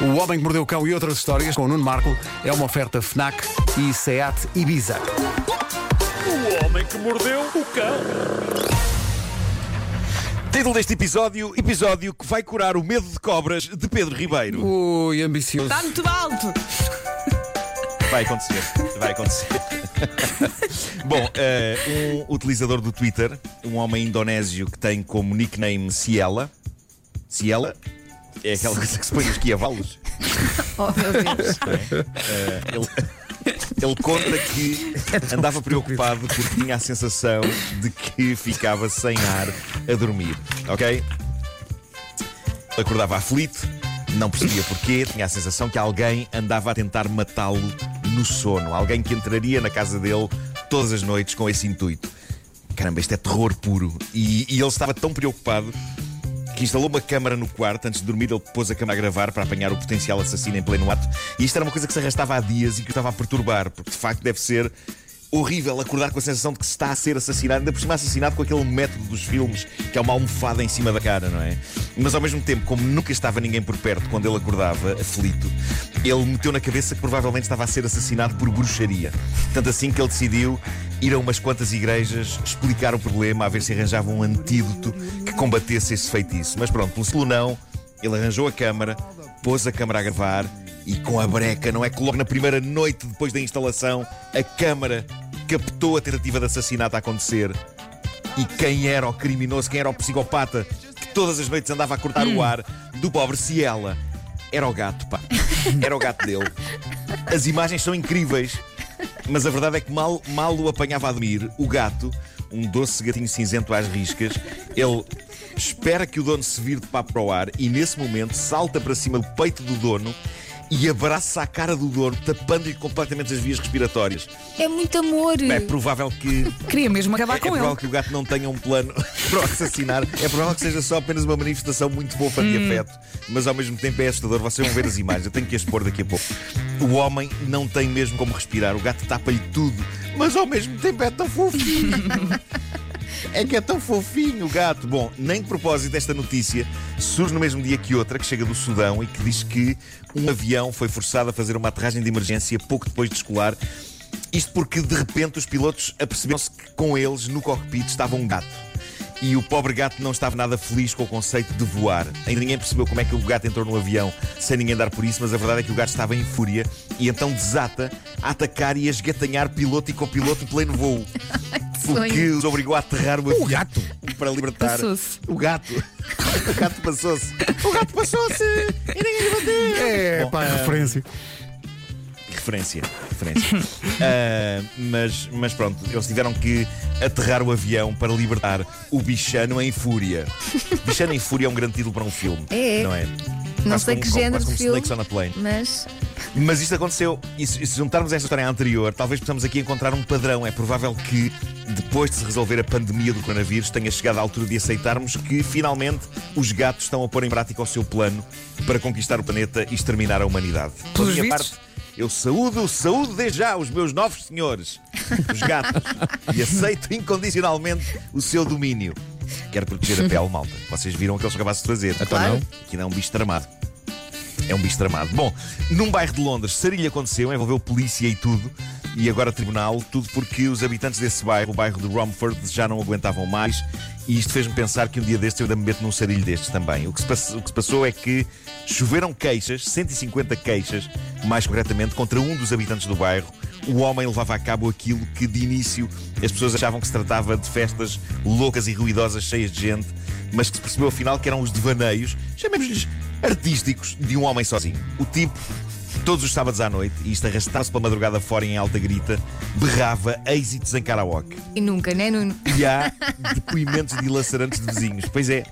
O Homem que Mordeu o Cão e outras histórias com o Nuno Marco é uma oferta FNAC e SEAT Ibiza. O homem que mordeu o cão. Título deste episódio: Episódio que vai curar o medo de cobras de Pedro Ribeiro. Ui, ambicioso. Está muito alto. Vai acontecer, vai acontecer. Bom, eh, um utilizador do Twitter, um homem indonésio que tem como nickname Ciela. Ciela? É aquela coisa que se põe nos quiavalos. Oh, meu Deus. Eh, ele, ele conta que andava preocupado porque tinha a sensação de que ficava sem ar a dormir. Ok? Acordava aflito, não percebia porquê, tinha a sensação que alguém andava a tentar matá-lo no sono. Alguém que entraria na casa dele todas as noites com esse intuito. Caramba, isto é terror puro. E, e ele estava tão preocupado que instalou uma câmara no quarto. Antes de dormir, ele pôs a câmara a gravar para apanhar o potencial assassino em pleno ato. E isto era uma coisa que se arrastava há dias e que o estava a perturbar, porque de facto deve ser horrível acordar com a sensação de que se está a ser assassinado, ainda por cima assassinado com aquele método dos filmes, que é uma almofada em cima da cara, não é? Mas ao mesmo tempo, como nunca estava ninguém por perto quando ele acordava, aflito, ele meteu na cabeça que provavelmente estava a ser assassinado por bruxaria. Tanto assim que ele decidiu ir a umas quantas igrejas explicar o problema, a ver se arranjava um antídoto combatesse esse feitiço. Mas pronto, pelo não, ele arranjou a câmara, pôs a câmara a gravar e com a breca, não é que logo na primeira noite depois da instalação, a câmara captou a tentativa de assassinato a acontecer. E quem era o criminoso, quem era o psicopata que todas as noites andava a cortar o ar do pobre Ciela? Era o gato, pá. Era o gato dele. As imagens são incríveis, mas a verdade é que mal, mal o apanhava a dormir, o gato, um doce gatinho cinzento às riscas, ele espera que o dono se vire de papo para o ar e nesse momento salta para cima do peito do dono e abraça a cara do dono, tapando-lhe completamente as vias respiratórias. É muito amor. É provável que Queria mesmo acabar é com provável ele. que o gato não tenha um plano para o assassinar. É provável que seja só apenas uma manifestação muito fofa de Hum. afeto, mas ao mesmo tempo é assustador. Vocês vão ver as imagens, eu tenho que as pôr daqui a pouco. O homem não tem mesmo como respirar, o gato tapa-lhe tudo, mas ao mesmo tempo é tão fofinho. É que é tão fofinho o gato. Bom, nem de propósito esta notícia surge no mesmo dia que outra, que chega do Sudão e que diz que um avião foi forçado a fazer uma aterragem de emergência pouco depois de descolar. Isto porque de repente os pilotos aperceberam-se que com eles no cockpit estava um gato. E o pobre gato não estava nada feliz com o conceito de voar. Ainda ninguém percebeu como é que o gato entrou no avião sem ninguém dar por isso, mas a verdade é que o gato estava em fúria e então desata a atacar e a esgatanhar piloto e copiloto em pleno voo. O que os obrigou a aterrar o avião gato? para libertar. Passou-se. O gato. O gato passou-se. O gato passou-se e ninguém lhe bateu. É, Bom, pá, ah, referência. Referência, referência. Ah, mas, mas pronto, eles tiveram que aterrar o avião para libertar o bichano em fúria. Bichano em fúria é um grande título para um filme. É. Não é? Não Quase sei como- que como- género de filme. Snakes on a Plane. Mas Mas isto aconteceu, e se, juntarmos esta história anterior, talvez possamos aqui encontrar um padrão. É provável que, depois de se resolver a pandemia do coronavírus, tenha chegado a altura de aceitarmos que, finalmente, os gatos estão a pôr em prática o seu plano para conquistar o planeta e exterminar a humanidade. Pelos minha vistos. parte, eu saúdo, saúdo desde já os meus novos senhores, os gatos, e aceito incondicionalmente o seu domínio. Quero proteger a pele, malta. Vocês viram o que eles são capazes de fazer. Claro. Aqui não é um bicho tramado. É um bicho tramado. Bom, num bairro de Londres, Sarilha aconteceu, envolveu polícia e tudo, e agora tribunal, tudo porque os habitantes desse bairro, o bairro de Romford, já não aguentavam mais, e isto fez-me pensar que um dia destes eu ainda me meto num sarilho destes também. O que, se pass- o que se passou é que choveram queixas, 150 queixas, mais concretamente, contra um dos habitantes do bairro. O homem levava a cabo aquilo que de início as pessoas achavam que se tratava de festas loucas e ruidosas, cheias de gente, mas que se percebeu afinal que eram os devaneios, chamemos-lhes artísticos, de um homem sozinho. O tipo, todos os sábados à noite, e isto arrastava-se pela madrugada fora em alta grita, berrava êxitos em karaoke. e nunca, né, Nuno? E há depoimentos dilacerantes de vizinhos. Pois é,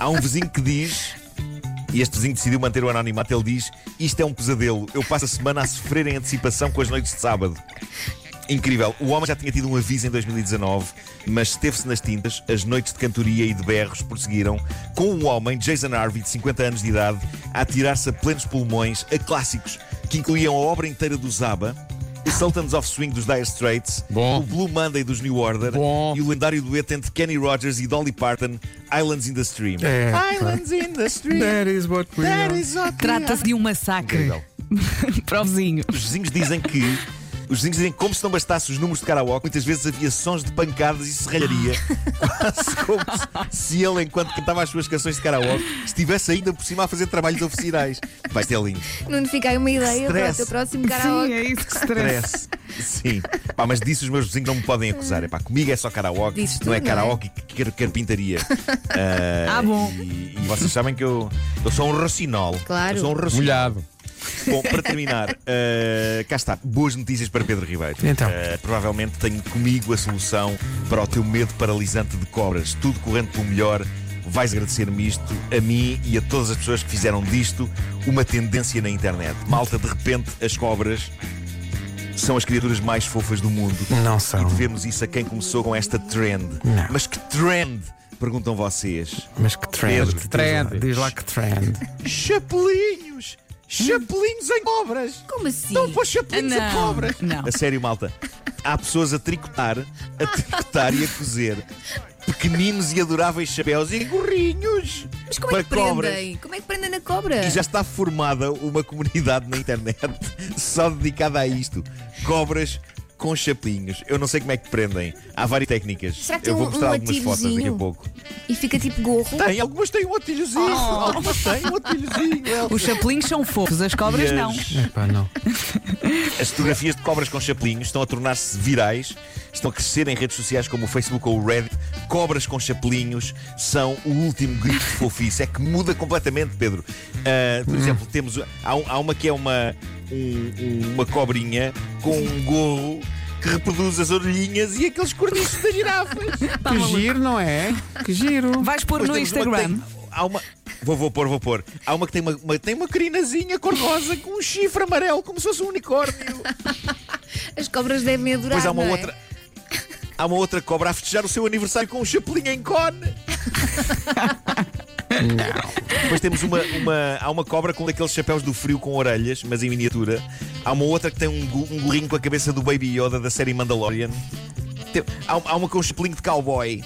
há um vizinho que diz. E este vizinho decidiu manter o anonimato. Ele diz: Isto é um pesadelo. Eu passo a semana a sofrer em antecipação com as noites de sábado. Incrível. O homem já tinha tido um aviso em 2019, mas esteve-se nas tintas. As noites de cantoria e de berros prosseguiram, com o homem, Jason Harvey, de 50 anos de idade, a atirar-se a plenos pulmões a clássicos que incluíam a obra inteira do Zaba, o Sultans of Swing dos Dire Straits, Bom. o Blue Monday dos New Order Bom. e o lendário dueto entre Kenny Rogers e Dolly Parton, Islands in the Stream. É, Islands in the Stream. That is what we That are. Trata-se de um massacre Incrível. para o vizinho. Os vizinhos dizem que. Os vizinhos dizem que, como se não bastasse os números de karaoke, muitas vezes havia sons de pancadas e serralharia. quase como se, se ele, enquanto cantava as suas canções de karaoke, estivesse ainda por cima a fazer trabalhos oficiais. Vai ter lindo. Não fica aí uma ideia para o Stress. teu próximo Sim, karaoke. é isso que stress. Stress. Sim. Pá, mas disso os meus vizinhos não me podem acusar. É pá, comigo é só karaoke, Dizes não é tu, não é? karaoke que quer carpintaria. Ah, Ah, bom. E, e vocês sabem que eu, eu sou um rocinol. Claro. Eu sou um rocinol. Molhado. Bom, para terminar, uh, cá está. Boas notícias para Pedro Ribeiro. Então. Uh, provavelmente tenho comigo a solução para o teu medo paralisante de cobras. Tudo correndo pelo melhor. Vais agradecer-me isto, a mim e a todas as pessoas que fizeram disto uma tendência na internet. Malta, de repente, as cobras são as criaturas mais fofas do mundo. Não são. E devemos isso a quem começou com esta trend. Não. Mas que trend? Perguntam vocês. Mas que trend. Pedro, lá- trend. Diz lá que trend. Chapelinhos! Chapelinhos em cobras! Como assim? Não pôs chapelinhos a Não, cobras! não. A sério, malta. Há pessoas a tricotar, a tricotar e a cozer pequeninos e adoráveis chapéus e gorrinhos Mas como para é que cobras. prendem? Como é que prendem na cobra? E já está formada uma comunidade na internet só dedicada a isto. Cobras com chapinhos. Eu não sei como é que prendem. Há várias técnicas. Será que tem Eu vou um- mostrar um algumas fotos daqui a atilhozinho? pouco. E fica tipo gorro. Tem, algumas têm um atilhozinho. Algumas têm um atilhozinho. Elsa. Os chapelinhos são fofos, as cobras E não. as- Epá, não. As fotografias de cobras com chapelinhos estão a tornar-se virais, estão a crescer em redes sociais como o Facebook ou o Reddit. Cobras com chapelinhos são o último grito de fofice. É que muda completamente, Pedro. Ah, por exemplo, temos. Há, um- há uma que é uma, um- um- uma cobrinha com um gorro que reproduz as orelhinhas e aqueles corniços das girafas. Que giro, não é? Que giro. Vais pôr no Instagram. tem- há uma. Vou, vou pôr, vou pôr. Há uma que tem uma, uma- tem uma crinazinha cor-de-rosa com um chifre amarelo, como se fosse um unicórnio. As cobras devem adorar. Depois há uma não é? outra. Há uma outra cobra a festejar o seu aniversário com um chapelinho em cone. Não. Depois temos uma, uma. Há uma cobra com daqueles chapéus do frio com orelhas, mas em miniatura. Há uma outra que tem um, um gorrinho com a cabeça do Baby Yoda da série Mandalorian. Tem- há, há uma com um chapelinho de cowboy.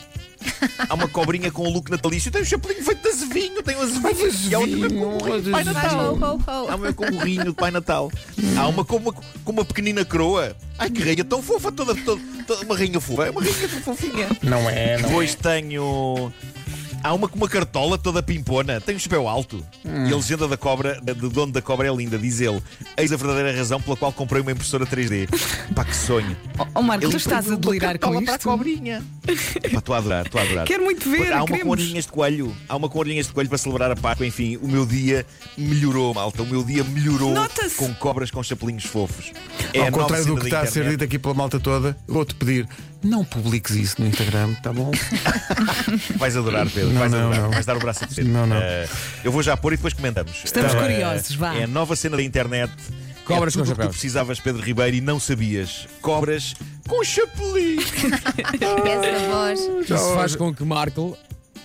Há uma cobrinha com um look natalício. Tem um chapelinho feito de azevinho. Tem um azevinho. E há outra mesmo com um gorrinho de Pai azevinho. Natal. Há uma com um gorrinho de Pai Natal. Há uma com uma, com uma pequenina croa. Ai que rainha tão fofa, toda, toda, toda- uma rainha fofa. É uma rainha tão fofinha. Não é, não Depois tenho. Há uma com uma cartola toda pimpona, tem um chapéu alto. E a legenda da cobra, do dono da cobra é linda, diz ele: Eis a verdadeira razão pela qual comprei uma impressora 3D. Pá, que sonho. Oh, oh, Marco, tu Ele estás a delirar com cartola para a isto. cobrinha. Pá, estou a adorar, estou a adorar. Quero muito ver, Há uma com queremos. orelhinhas de coelho. Há uma com orelhinhas de coelho para celebrar a Páscoa. Enfim, o meu dia melhorou, malta. O meu dia melhorou com cobras com chapelinhos fofos. É Ao contrário do que da está a ser internet. dito aqui pela malta toda, vou-te pedir, não publiques isso no Instagram, tá bom? Vais adorar, Pedro. Não, vais não, adorar. não. Vais dar o braço a torcer. Não, não. Eh, eu vou já pôr e depois comentamos. Estamos Eh, curiosos, vá. É a nova cena da internet. Cobras é tudo com o que tu chapéus. precisavas, Pedro Ribeiro, e não sabias. Cobras com chapelinho. Essa voz. Isso faz com que Marco,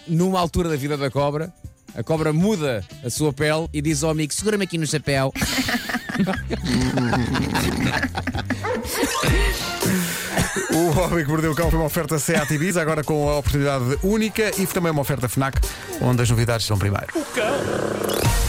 numa altura da vida da cobra, a cobra muda a sua pele e diz ao amigo: segura-me aqui no chapéu. O Homem que Mordeu o Cão foi uma oferta Seat Ibiza, agora com a oportunidade única e também uma oferta FNAC, onde as novidades são primeiro. O cão.